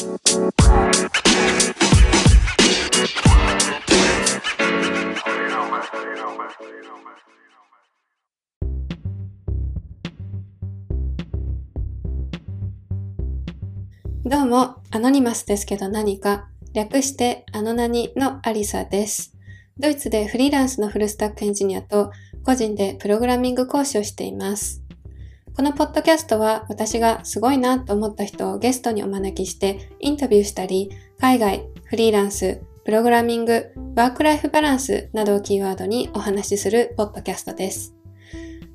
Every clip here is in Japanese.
どうも、アノニマスですけど何か、略してアノナニのアリサです。ドイツでフリーランスのフルスタックエンジニアと個人でプログラミング講師をしています。このポッドキャストは私がすごいなと思った人をゲストにお招きしてインタビューしたり、海外、フリーランス、プログラミング、ワークライフバランスなどをキーワードにお話しするポッドキャストです。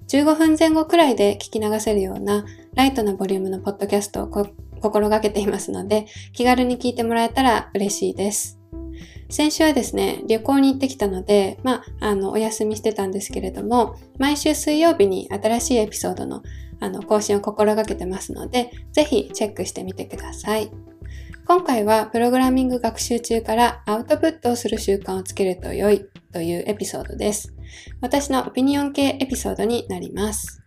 15分前後くらいで聞き流せるようなライトなボリュームのポッドキャストを心がけていますので、気軽に聞いてもらえたら嬉しいです。先週はですね、旅行に行ってきたので、まあ、あの、お休みしてたんですけれども、毎週水曜日に新しいエピソードの、あの、更新を心がけてますので、ぜひチェックしてみてください。今回はプログラミング学習中からアウトプットをする習慣をつけると良いというエピソードです。私のオピニオン系エピソードになります。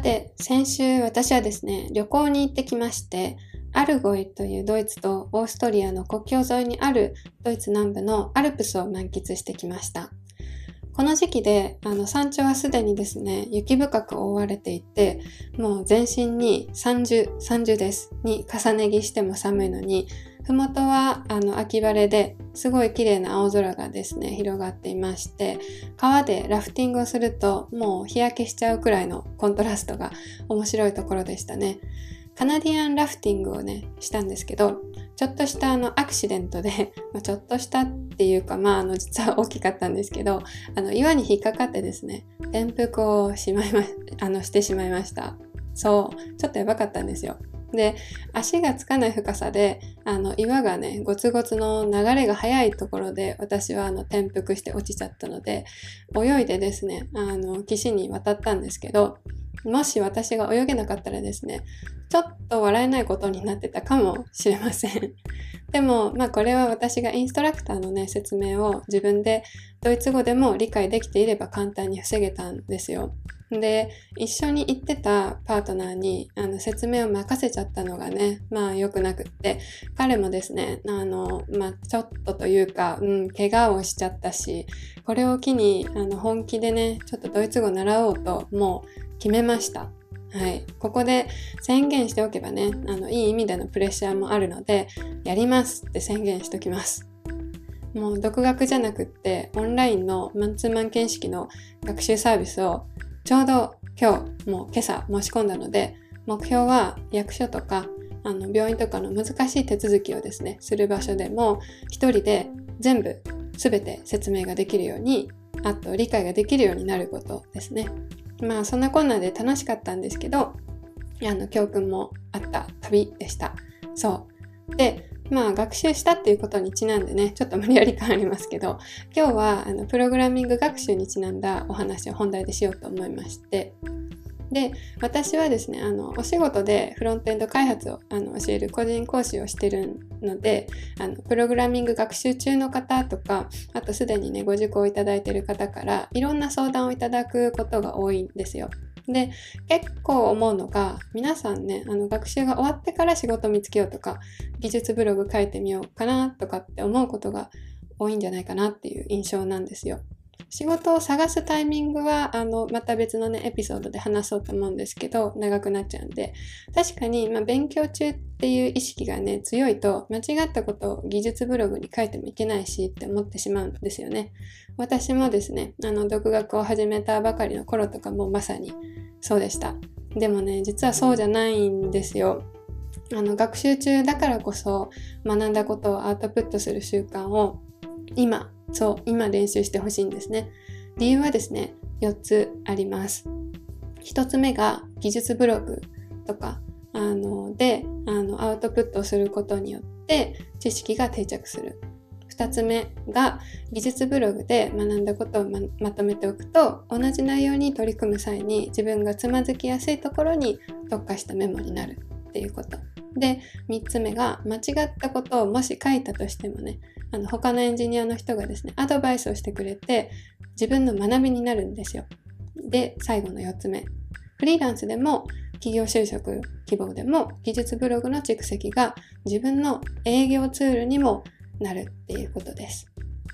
て、先週私はですね、旅行に行ってきまして、アルゴイというドイツとオーストリアの国境沿いにあるドイツ南部のアルプスを満喫してきました。この時期で、あの山頂はすでにですね、雪深く覆われていて、もう全身に30、30です。に重ね着しても寒いのに、ふもとはあの秋晴れですごい綺麗な青空がですね広がっていまして川でラフティングをするともう日焼けしちゃうくらいのコントラストが面白いところでしたね。カナディアンラフティングをねしたんですけどちょっとしたあのアクシデントで、まあ、ちょっとしたっていうかまああの実は大きかったんですけどあの岩に引っかかってですね転覆をしまいまあのしてしまいました。そうちょっとやばかったんですよ。で、足がつかない深さで、あの、岩がね、ゴツゴツの流れが速いところで、私はあの、転覆して落ちちゃったので、泳いでですね、あの、岸に渡ったんですけど、もし私が泳げなかったらですね、ちょっと笑えないことになってたかもしれません。でも、まあこれは私がインストラクターのね、説明を自分でドイツ語でも理解できていれば簡単に防げたんですよ。で、一緒に行ってたパートナーにあの説明を任せちゃったのがね、まあ良くなくって、彼もですね、あの、まあちょっとというか、うん、怪我をしちゃったし、これを機にあの本気でね、ちょっとドイツ語習おうともう決めました。はい。ここで宣言しておけばね、あの、いい意味でのプレッシャーもあるので、やりますって宣言しときます。もう独学じゃなくって、オンラインのマンツーマン形式の学習サービスをちょうど今日、もう今朝申し込んだので、目標は役所とか、あの病院とかの難しい手続きをですね、する場所でも一人で全部全て説明ができるように、あと理解ができるようになることですね。まあそんなこんなで楽しかったんですけど、あの教訓もあった旅でした。そう。で、まあ学習したっていうことにちなんでね、ちょっと無理やり感ありますけど、今日はあのプログラミング学習にちなんだお話を本題でしようと思いまして、で、私はですね、あの、お仕事でフロントエンド開発をあの教える個人講師をしてるので、あの、プログラミング学習中の方とか、あとすでにね、ご受講いただいてる方から、いろんな相談をいただくことが多いんですよ。で、結構思うのが、皆さんね、あの、学習が終わってから仕事見つけようとか、技術ブログ書いてみようかなとかって思うことが多いんじゃないかなっていう印象なんですよ。仕事を探すタイミングは、あの、また別のね、エピソードで話そうと思うんですけど、長くなっちゃうんで、確かに、まあ、勉強中っていう意識がね、強いと、間違ったことを技術ブログに書いてもいけないしって思ってしまうんですよね。私もですね、あの、独学を始めたばかりの頃とかもまさにそうでした。でもね、実はそうじゃないんですよ。あの、学習中だからこそ学んだことをアウトプットする習慣を今そう、今練習してほしいんですね。理由はですね、4つあります。1つ目が技術ブログとか、あの、で、あの、アウトプットをすることによって知識が定着する。2つ目が技術ブログで学んだことをままとめておくと同じ内容に取り組む際に自分がつまずきやすいところに特化したメモになるっていうこと。で3つ目が間違ったことをもし書いたとしてもねあの他のエンジニアの人がですね、アドバイスをしてくれて、自分の学びになるんですよ。で、最後の4つ目。フリーランスでも企業就職希望でも技術ブログの蓄積が自分の営業ツールにもなるっていうことです。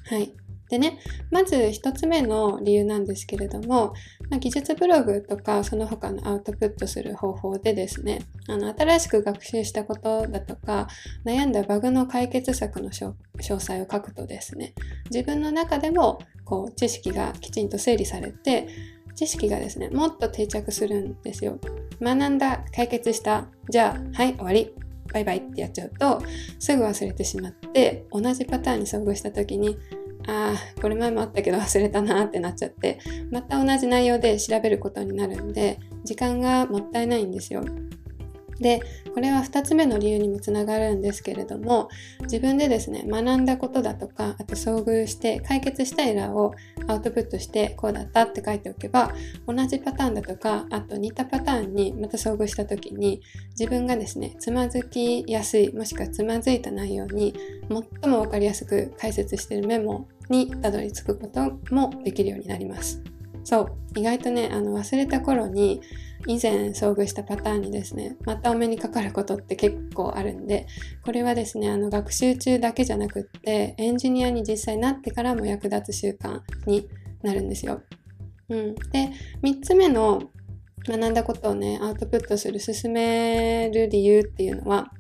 はい。でね、まず一つ目の理由なんですけれども、まあ、技術ブログとかその他のアウトプットする方法でですね、あの新しく学習したことだとか、悩んだバグの解決策の詳細を書くとですね、自分の中でもこう知識がきちんと整理されて、知識がですね、もっと定着するんですよ。学んだ、解決した、じゃあ、はい、終わり。バイバイってやっちゃうと、すぐ忘れてしまって、同じパターンに遭遇した時に、ああ、これ前もあったけど忘れたなってなっちゃって、また同じ内容で調べることになるんで、時間がもったいないんですよ。で、これは2つ目の理由にもつながるんですけれども、自分でですね、学んだことだとか、あと遭遇して解決したエラーをアウトプットして、こうだったって書いておけば、同じパターンだとか、あと似たパターンにまた遭遇した時に、自分がですね、つまずきやすい、もしくはつまずいた内容に、最もわかりやすく解説してるメモにたどり着くこともできるようになります。そう、意外とね、あの忘れた頃に、以前遭遇したパターンにですね、またお目にかかることって結構あるんで、これはですね、あの学習中だけじゃなくって、エンジニアに実際なってからも役立つ習慣になるんですよ。うん。で、3つ目の学んだことをね、アウトプットする、進める理由っていうのは、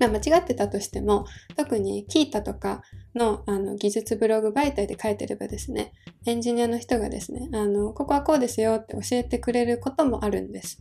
ま間違ってたとしても、特にキータとかのあの技術ブログ媒体で書いてればですね、エンジニアの人がですね、あの、ここはこうですよって教えてくれることもあるんです。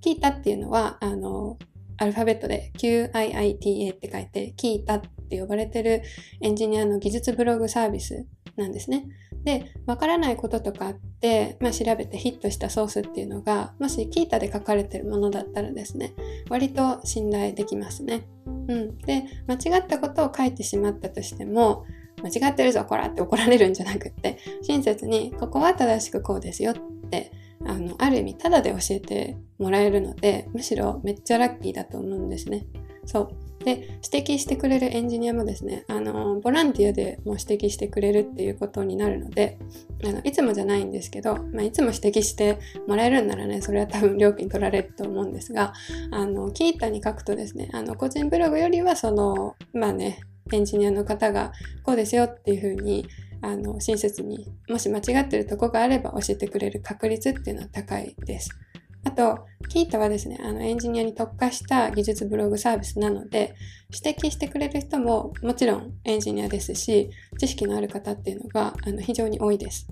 キータっていうのは、あの、アルファベットで QIITA って書いて、キータって呼ばれてるエンジニアの技術ブログサービスなんですね。で、わからないこととかあって、まあ、調べてヒットしたソースっていうのが、もしキータで書かれてるものだったらですね、割と信頼できますね。うん。で、間違ったことを書いてしまったとしても、間違ってるぞ、こらって怒られるんじゃなくって、親切に、ここは正しくこうですよって、あの、ある意味、ただで教えてもらえるので、むしろめっちゃラッキーだと思うんですね。そう。で、指摘してくれるエンジニアもですね、あの、ボランティアでも指摘してくれるっていうことになるので、あの、いつもじゃないんですけど、まあ、いつも指摘してもらえるんならね、それは多分料金取られると思うんですが、あの、キータに書くとですね、あの、個人ブログよりはその、まあね、エンジニアの方がこうですよっていうふうに、あの、親切に、もし間違ってるとこがあれば教えてくれる確率っていうのは高いです。あと、キータはですね、あのエンジニアに特化した技術ブログサービスなので、指摘してくれる人ももちろんエンジニアですし、知識のある方っていうのがあの非常に多いです。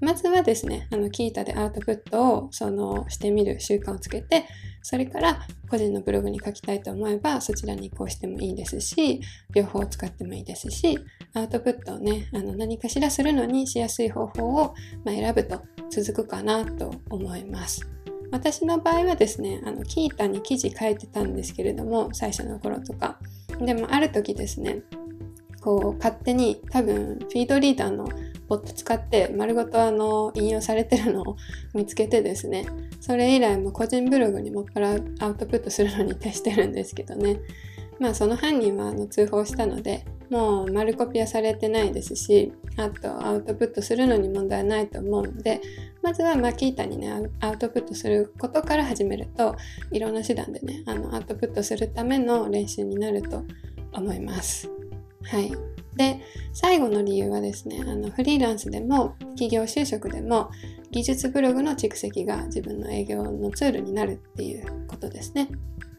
まずはですね、あのキータでアウトプットをそのしてみる習慣をつけて、それから個人のブログに書きたいと思えばそちらに移行してもいいですし、両方使ってもいいですし、アウトプットをね、あの何かしらするのにしやすい方法を、まあ選ぶと続くかなと思います。私の場合はですね、あの、キータに記事書いてたんですけれども、最初の頃とか。でも、ある時ですね、こう、勝手に多分、フィードリーダーのボット使って丸ごとあの引用されてるのを見つけてですねそれ以来も個人ブログにもっぱらアウトプットするのに徹してるんですけどねまあその犯人はあの通報したのでもう丸コピはされてないですしあとアウトプットするのに問題ないと思うのでまずはマキータにねアウトプットすることから始めるといろんな手段でねあのアウトプットするための練習になると思います。はい。で、最後の理由はですね、あのフリーランスでも企業就職でも技術ブログの蓄積が自分の営業のツールになるっていうことですね。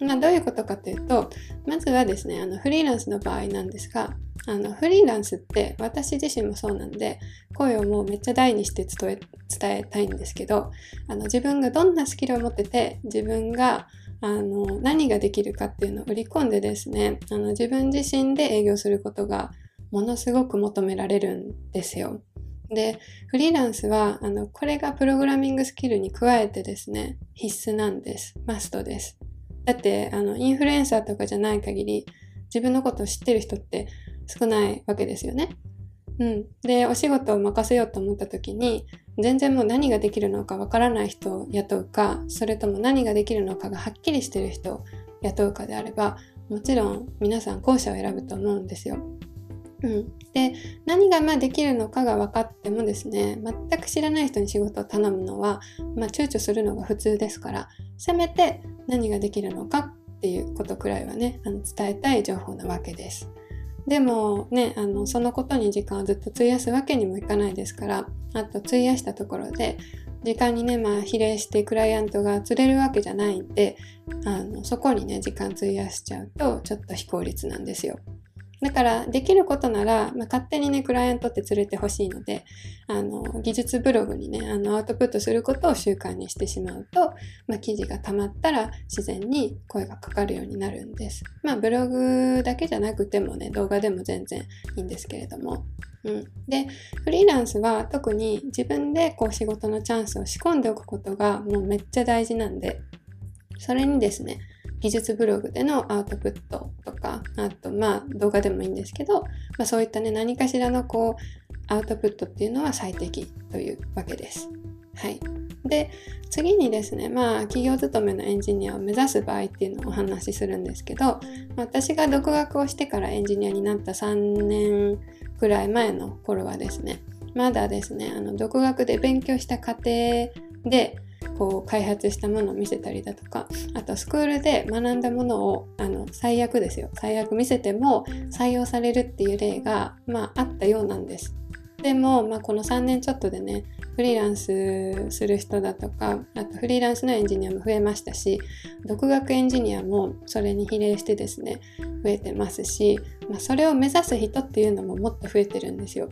まあ、どういうことかというと、まずはですね、あのフリーランスの場合なんですが、あのフリーランスって私自身もそうなんで声をもうめっちゃ大にして伝え伝えたいんですけどあの自分がどんなスキルを持ってて自分があの何ができるかっていうのを売り込んでですねあの自分自身で営業することがものすごく求められるんですよ。で、フリーランスは、あの、これがプログラミングスキルに加えてですね、必須なんです。マストです。だって、あの、インフルエンサーとかじゃない限り、自分のことを知ってる人って少ないわけですよね。うん。で、お仕事を任せようと思った時に、全然もう何ができるのかわからない人を雇うか、それとも何ができるのかがはっきりしてる人を雇うかであれば、もちろん皆さん後者を選ぶと思うんですよ。うん、で何がまあできるのかが分かってもですね全く知らない人に仕事を頼むのは、まあ、躊躇するのが普通ですからせめて何ができるのかっていうことくらいはねあの伝えたい情報なわけです。でもねあのそのことに時間をずっと費やすわけにもいかないですからあと費やしたところで時間にねまあ比例してクライアントが釣れるわけじゃないんであのそこにね時間費やしちゃうとちょっと非効率なんですよ。だからできることなら、まあ、勝手にねクライアントって連れてほしいのであの技術ブログにねあのアウトプットすることを習慣にしてしまうと、まあ、記事が溜まったら自然に声がかかるようになるんです。まあブログだけじゃなくてもね動画でも全然いいんですけれども。うん、でフリーランスは特に自分でこう仕事のチャンスを仕込んでおくことがもうめっちゃ大事なんでそれにですね技術ブログでのアウトプットとか、あとまあ動画でもいいんですけど、まあ、そういったね、何かしらのこう、アウトプットっていうのは最適というわけです。はい。で、次にですね、まあ企業勤めのエンジニアを目指す場合っていうのをお話しするんですけど、私が独学をしてからエンジニアになった3年くらい前の頃はですね、まだですね、あの独学で勉強した過程で、こう開発したものを見せたりだとかあとスクールで学んだものをあの最悪ですよ最悪見せても採用されるっていう例が、まあ、あったようなんです。でも、まあ、この3年ちょっとでねフリーランスする人だとかあとフリーランスのエンジニアも増えましたし独学エンジニアもそれに比例してですね増えてますし、まあ、それを目指す人っていうのももっと増えてるんですよ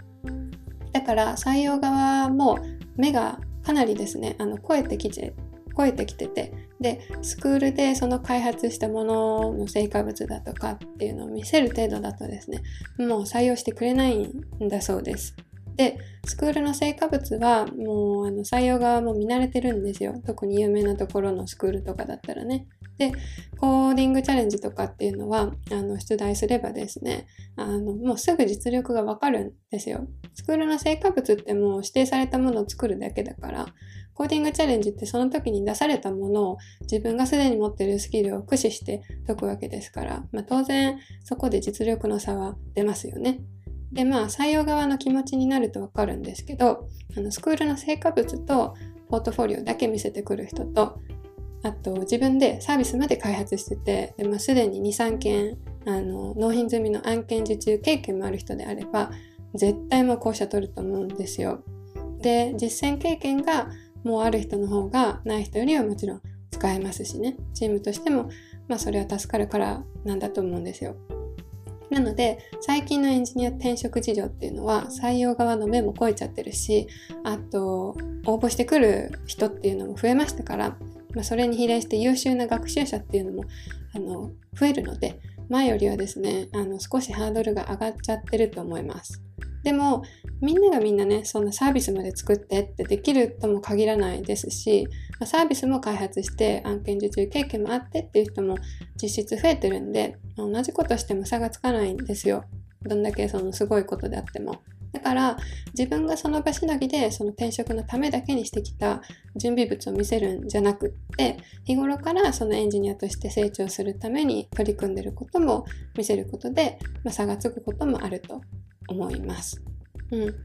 だから採用側も目がかなりですねあの超えてきて超えてきててでスクールでその開発したものの成果物だとかっていうのを見せる程度だとですねもう採用してくれないんだそうです。でスクールの成果物はもうあの採用側も見慣れてるんですよ特に有名なところのスクールとかだったらねでコーディングチャレンジとかっていうのはあの出題すればですねあのもうすぐ実力がわかるんですよスクールの成果物ってもう指定されたものを作るだけだからコーディングチャレンジってその時に出されたものを自分がすでに持ってるスキルを駆使して解くわけですから、まあ、当然そこで実力の差は出ますよね。でまあ採用側の気持ちになるとわかるんですけどあのスクールの成果物とポートフォリオだけ見せてくる人とあと自分でサービスまで開発しててで、まあ、すでに23件あの納品済みの案件受注経験もある人であれば絶対もう校舎取ると思うんですよ。で実践経験がもうある人の方がない人よりはもちろん使えますしねチームとしてもまあそれは助かるからなんだと思うんですよ。なので最近のエンジニア転職事情っていうのは採用側の目も超えちゃってるしあと応募してくる人っていうのも増えましたから、まあ、それに比例して優秀な学習者っていうのもあの増えるので前よりはですねあの少しハードルが上がっちゃってると思います。でもみんながみんなねそんなサービスまで作ってってできるとも限らないですしサービスも開発して案件受注経験もあってっていう人も実質増えてるんで同じことしても差がつかないんですよどんだけそのすごいことであってもだから自分がその場しのぎでその転職のためだけにしてきた準備物を見せるんじゃなくって日頃からそのエンジニアとして成長するために取り組んでることも見せることで、まあ、差がつくこともあると思います。うん。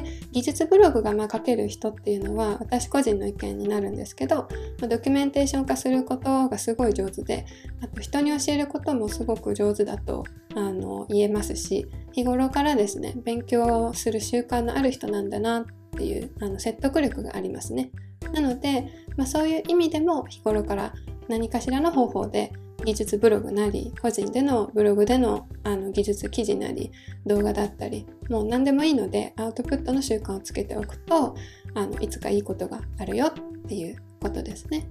で、技術ブログがまあ書ける人っていうのは私個人の意見になるんですけど、ドキュメンテーション化することがすごい上手で、あと人に教えることもすごく上手だとあの言えますし、日頃からですね、勉強する習慣のある人なんだなっていうあの説得力がありますね。なので、まあ、そういう意味でも日頃から何かしらの方法で技術ブログなり個人でのブログでのあの技術記事なり動画だったりもう何でもいいのでアウトプットの習慣をつけておくとあのいつかいいことがあるよっていうことですね。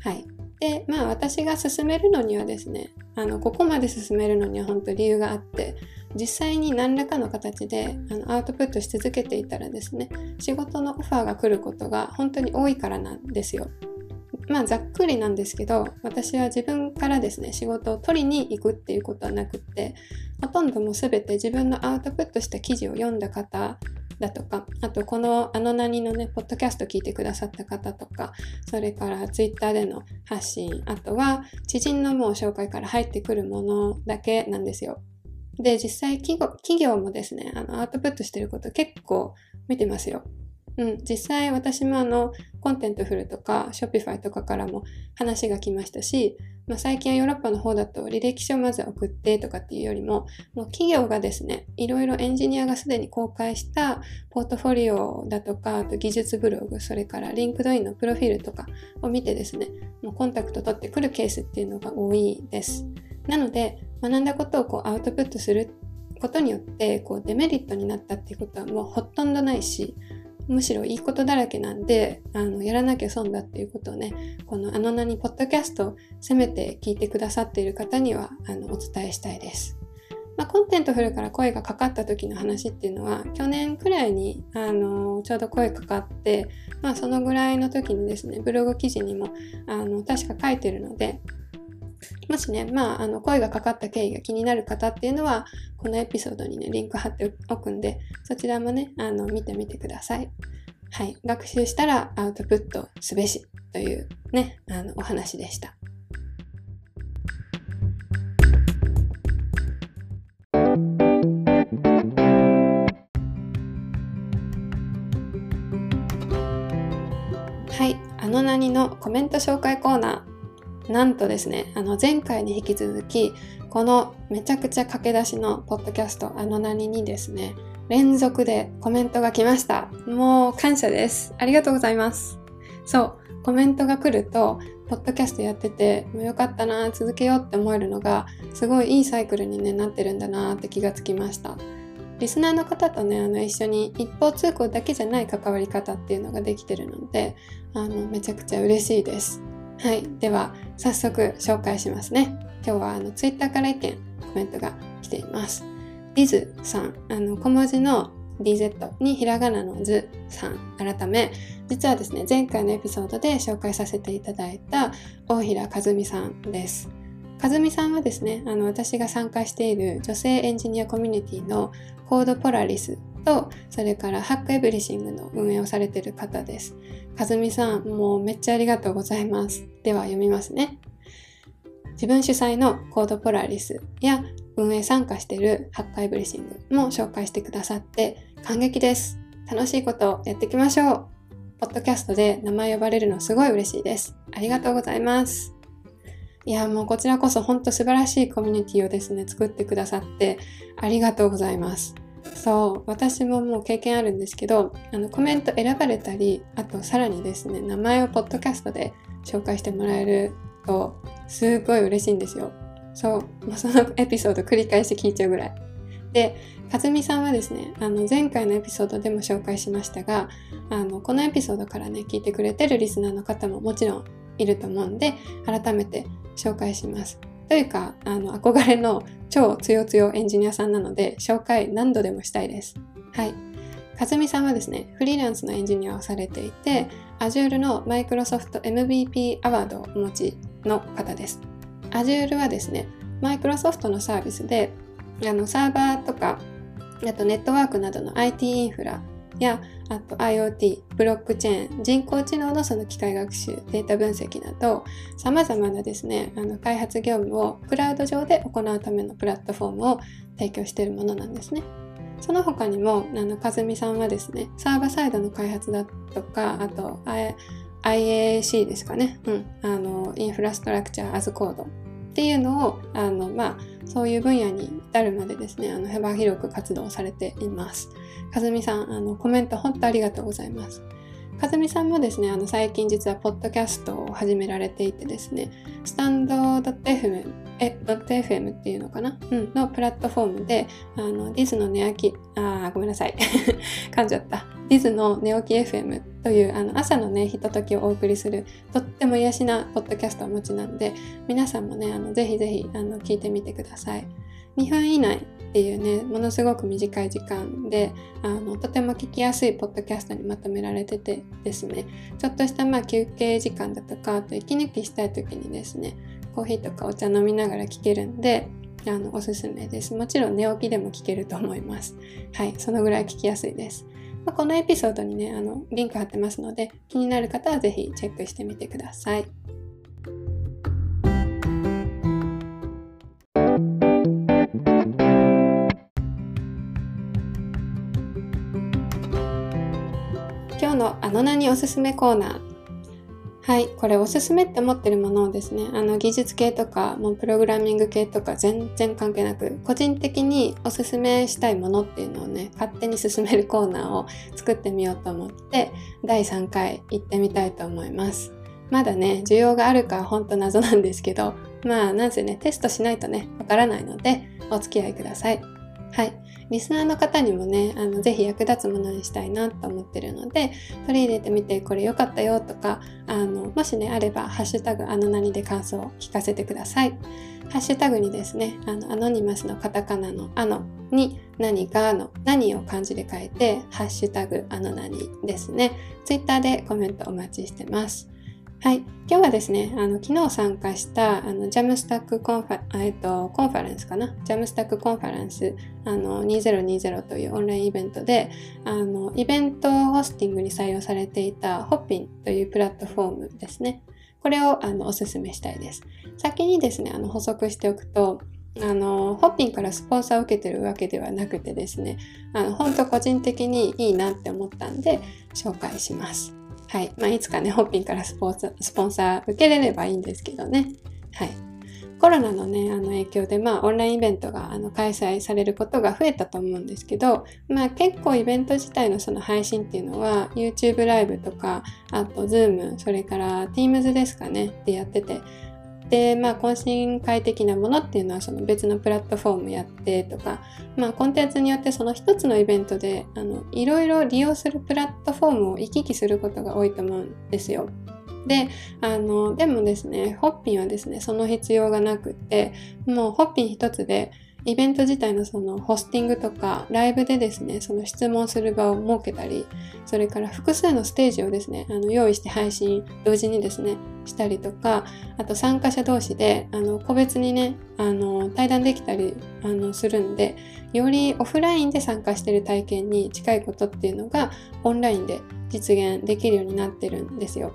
はい。で、まあ私が進めるのにはですね、あの、ここまで進めるのには本当理由があって、実際に何らかの形であのアウトプットし続けていたらですね、仕事のオファーが来ることが本当に多いからなんですよ。まあざっくりなんですけど私は自分からですね仕事を取りに行くっていうことはなくってほとんどもう全て自分のアウトプットした記事を読んだ方だとかあとこのあの何のねポッドキャスト聞いてくださった方とかそれからツイッターでの発信あとは知人のもう紹介から入ってくるものだけなんですよで、実際企業企業もですね、あの、アウトプットしてること結構見てますよ。うん、実際私もあの、 Contentful とか、 Shopify とかからも話が来ましたし、まあ、最近はヨーロッパの方だと履歴書をまず送ってとかっていうよりも、もう企業がですね、いろいろエンジニアがすでに公開したポートフォリオだとか、あと技術ブログ、それから LinkedIn のプロフィールとかを見てですね、もうコンタクト取ってくるケースっていうのが多いです。なので、学んだことをこうアウトプットすることによってこうデメリットになったっていうことはもうほとんどないしむしろいいことだらけなんであのやらなきゃ損だっていうことをねこのあの名にポッドキャストをせめて聞いてくださっている方にはあのお伝えしたいです。まあ、 Contentful から声がかかった時の話っていうのは去年くらいにあのちょうど声かかって、まあ、そのぐらいの時にですねブログ記事にもあの確か書いてるのでもしね、まあ、あの、声がかかった経緯が気になる方っていうのは、このエピソードにね、リンク貼っておくんで、そちらもね、あの、見てみてください。はい。学習したらアウトプットすべしというね、あの、お話でした。はい。あの何のコメント紹介コーナー。なんとですね、あの前回に引き続き、このめちゃくちゃ駆け出しのポッドキャスト、あの何にですね、連続でコメントが来ました。もう感謝です。ありがとうございます。そう、コメントが来ると、ポッドキャストやってて、もうよかったな、続けようって思えるのが、すごいいいサイクルに、ね、なってるんだなって気がつきました。リスナーの方とね、あの一緒に一方通行だけじゃない関わり方っていうのができてるので、あのめちゃくちゃ嬉しいです。はい。では、早速紹介しますね。今日はあのツイッターから意見、コメントが来ています。リズさん、あの小文字の DZ にひらがなのズさん改め、実はですね、前回のエピソードで紹介させていただいた大平和美さんです。和美さんはですね、あの私が参加している女性エンジニアコミュニティのコードポラリスと、それからハックエブリシングの運営をされている方です。かずみさん、もうめっちゃありがとうございます。では読みますね。自分主催のコードポラリスや運営参加しているハッカエブリシングも紹介してくださって感激です。楽しいことをやっていきましょう。ポッドキャストで名前呼ばれるのすごい嬉しいです。ありがとうございます。いや、もうこちらこそ本当素晴らしいコミュニティをですね、作ってくださってありがとうございます。そう私ももう経験あるんですけどあのコメント選ばれたりあとさらにですね名前をポッドキャストで紹介してもらえるとすごい嬉しいんですよ。そう、まあ、そのエピソード繰り返し聞いちゃうぐらい。でかずみさんはですねあの前回のエピソードでも紹介しましたがあのこのエピソードからね聞いてくれてるリスナーの方ももちろんいると思うんで改めて紹介します。というか、あの、憧れの超強強エンジニアさんなので、紹介何度でもしたいです。はい。かずみさんはですね、フリーランスのエンジニアをされていて、Azure の Microsoft MVP アワードをお持ちの方です。Azure はですね、Microsoft のサービスで、あの、サーバーとか、あとネットワークなどの IT インフラや、あと IoT、ブロックチェーン、人工知能のその機械学習、データ分析など、様々なですね、あの開発業務をクラウド上で行うためのプラットフォームを提供しているものなんですね。その他にも、あの、かずみさんはですね、サーバーサイドの開発だとか、あと、IAC ですかね。うん。あの、インフラストラクチャーアズコードっていうのを、あの、まあ、そういう分野に至るまでですね、あの幅広く活動されています。かずみさん、あのコメント本当ありがとうございます。かずみさんもですね、あの最近実はポッドキャストを始められていてですね、スタンド .fm え、.fm っていうのかな？うん、のプラットフォームで、あの、ディズの寝起き、あごめんなさい。噛んじゃった。ディズの寝起き FM という、あの、朝のね、ひとときをお送りする、とっても癒しなポッドキャストをお持ちなんで、皆さんもね、あの、ぜひぜひ、あの、聞いてみてください。2分以内っていうね、ものすごく短い時間で、あの、とても聞きやすいポッドキャストにまとめられててですね、ちょっとしたまあ休憩時間だとか、あと息抜きしたい時にですね、コーヒーとかお茶飲みながら聞けるんで、あの、おすすめです。もちろん寝起きでも聞けると思います。はい、そのぐらい聞きやすいです。まあ、このエピソードにね、あの、リンク貼ってますので、気になる方は是非チェックしてみてください。今日のあの名におすすめコーナー。はい、これおすすめって思ってるものをですね、あの技術系とか、もうプログラミング系とか全然関係なく、個人的におすすめしたいものっていうのをね、勝手に進めるコーナーを作ってみようと思って、第3回行ってみたいと思います。まだね、需要があるかほんと謎なんですけど、まあ、なんせね、テストしないとね、わからないので、お付き合いください。はい。リスナーの方にもね、あの、ぜひ役立つものにしたいなと思ってるので、取り入れてみてこれ良かったよとか、あの、もしね、あれば、ハッシュタグあの何で感想を聞かせてください。ハッシュタグにですね、あの、アノニマスのカタカナのあのに何がの何を漢字で書いて、ハッシュタグあの何ですね。ツイッターでコメントお待ちしてます。はい。今日はですね、あの、昨日参加した、あの、 Jamstack コンファ、えっと、コンファレンスかな？ Jamstack コンファレンス、あの、2020というオンラインイベントで、あの、イベントホスティングに採用されていたホッピンというプラットフォームですね。これを、あの、お勧めしたいです。先にですね、あの、補足しておくと、あの、ホッピンからスポンサーを受けてるわけではなくてですね、あの、本当個人的にいいなって思ったんで、紹介します。はい。まあ、いつかね、ホッピンからスポーツ、スポンサー受けれればいいんですけどね。はい。コロナのね、あの影響で、まあ、オンラインイベントがあの開催されることが増えたと思うんですけど、まあ、結構イベント自体のその配信っていうのは、YouTube ライブとか、あと Zoom、それから Teams ですかね、ってやってて、で、まあ、懇親会的なものっていうのはその別のプラットフォームやってとか、まあ、コンテンツによってその一つのイベントであのいろいろ利用するプラットフォームを行き来することが多いと思うんですよ。で、あの、でもですね、ホッピンはですね、その必要がなくって、もうホッピン一つでイベント自体のそのホスティングとかライブでですね、その質問する場を設けたり、それから複数のステージをですね、あの用意して配信同時にですね、したりとか、あと参加者同士であの個別にね、あの対談できたりあのするんで、よりオフラインで参加してる体験に近いことっていうのがオンラインで実現できるようになってるんですよ。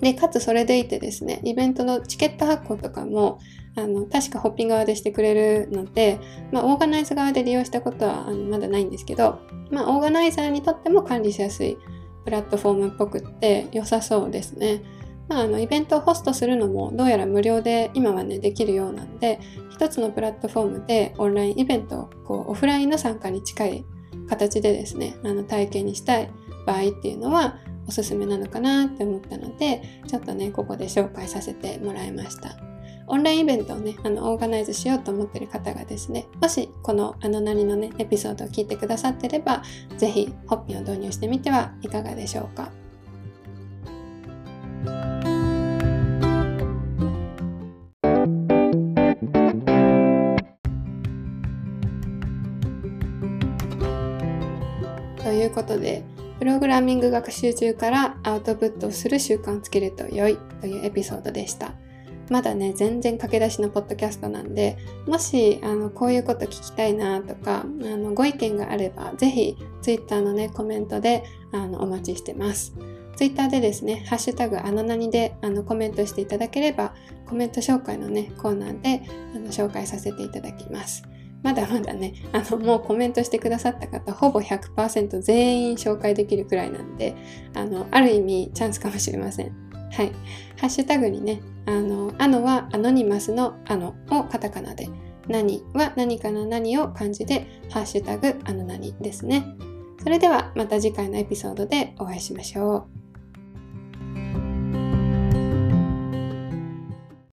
で、かつそれでいてですね、イベントのチケット発行とかも、あの、確かホッピング側でしてくれるので、まあ、オーガナイズ側で利用したことはあのまだないんですけど、まあ、オーガナイザーにとっても管理しやすいプラットフォームっぽくって良さそうですね。まあ、あの、イベントをホストするのもどうやら無料で今はね、できるようなんで、一つのプラットフォームでオンラインイベントをこうオフラインの参加に近い形でですね、あの体験にしたい場合っていうのはおすすめなのかなって思ったので、ちょっとね、ここで紹介させてもらいました。オンラインイベントをね、あの、オーガナイズしようと思ってる方がですね、もしこのあの何のね、エピソードを聞いてくださってれば、ぜひホッピンを導入してみてはいかがでしょうか。ということで、プログラミング学習中からアウトプットをする習慣をつけると良いというエピソードでした。まだね、全然駆け出しのポッドキャストなんで、もし、あの、こういうこと聞きたいなとか、あの、ご意見があれば、ぜひ、ツイッターのね、コメントで、あの、お待ちしてます。ツイッターでですね、ハッシュタグあの何であのコメントしていただければ、コメント紹介のね、コーナーであの紹介させていただきます。まだまだね、あの、もうコメントしてくださった方、ほぼ100%全員紹介できるくらいなんで、あの、ある意味チャンスかもしれません。はい。ハッシュタグにね、あの、あのはアノニマスのあのをカタカナで、何は何かの何を漢字で、ハッシュタグあの何ですね。それではまた次回のエピソードでお会いしましょう。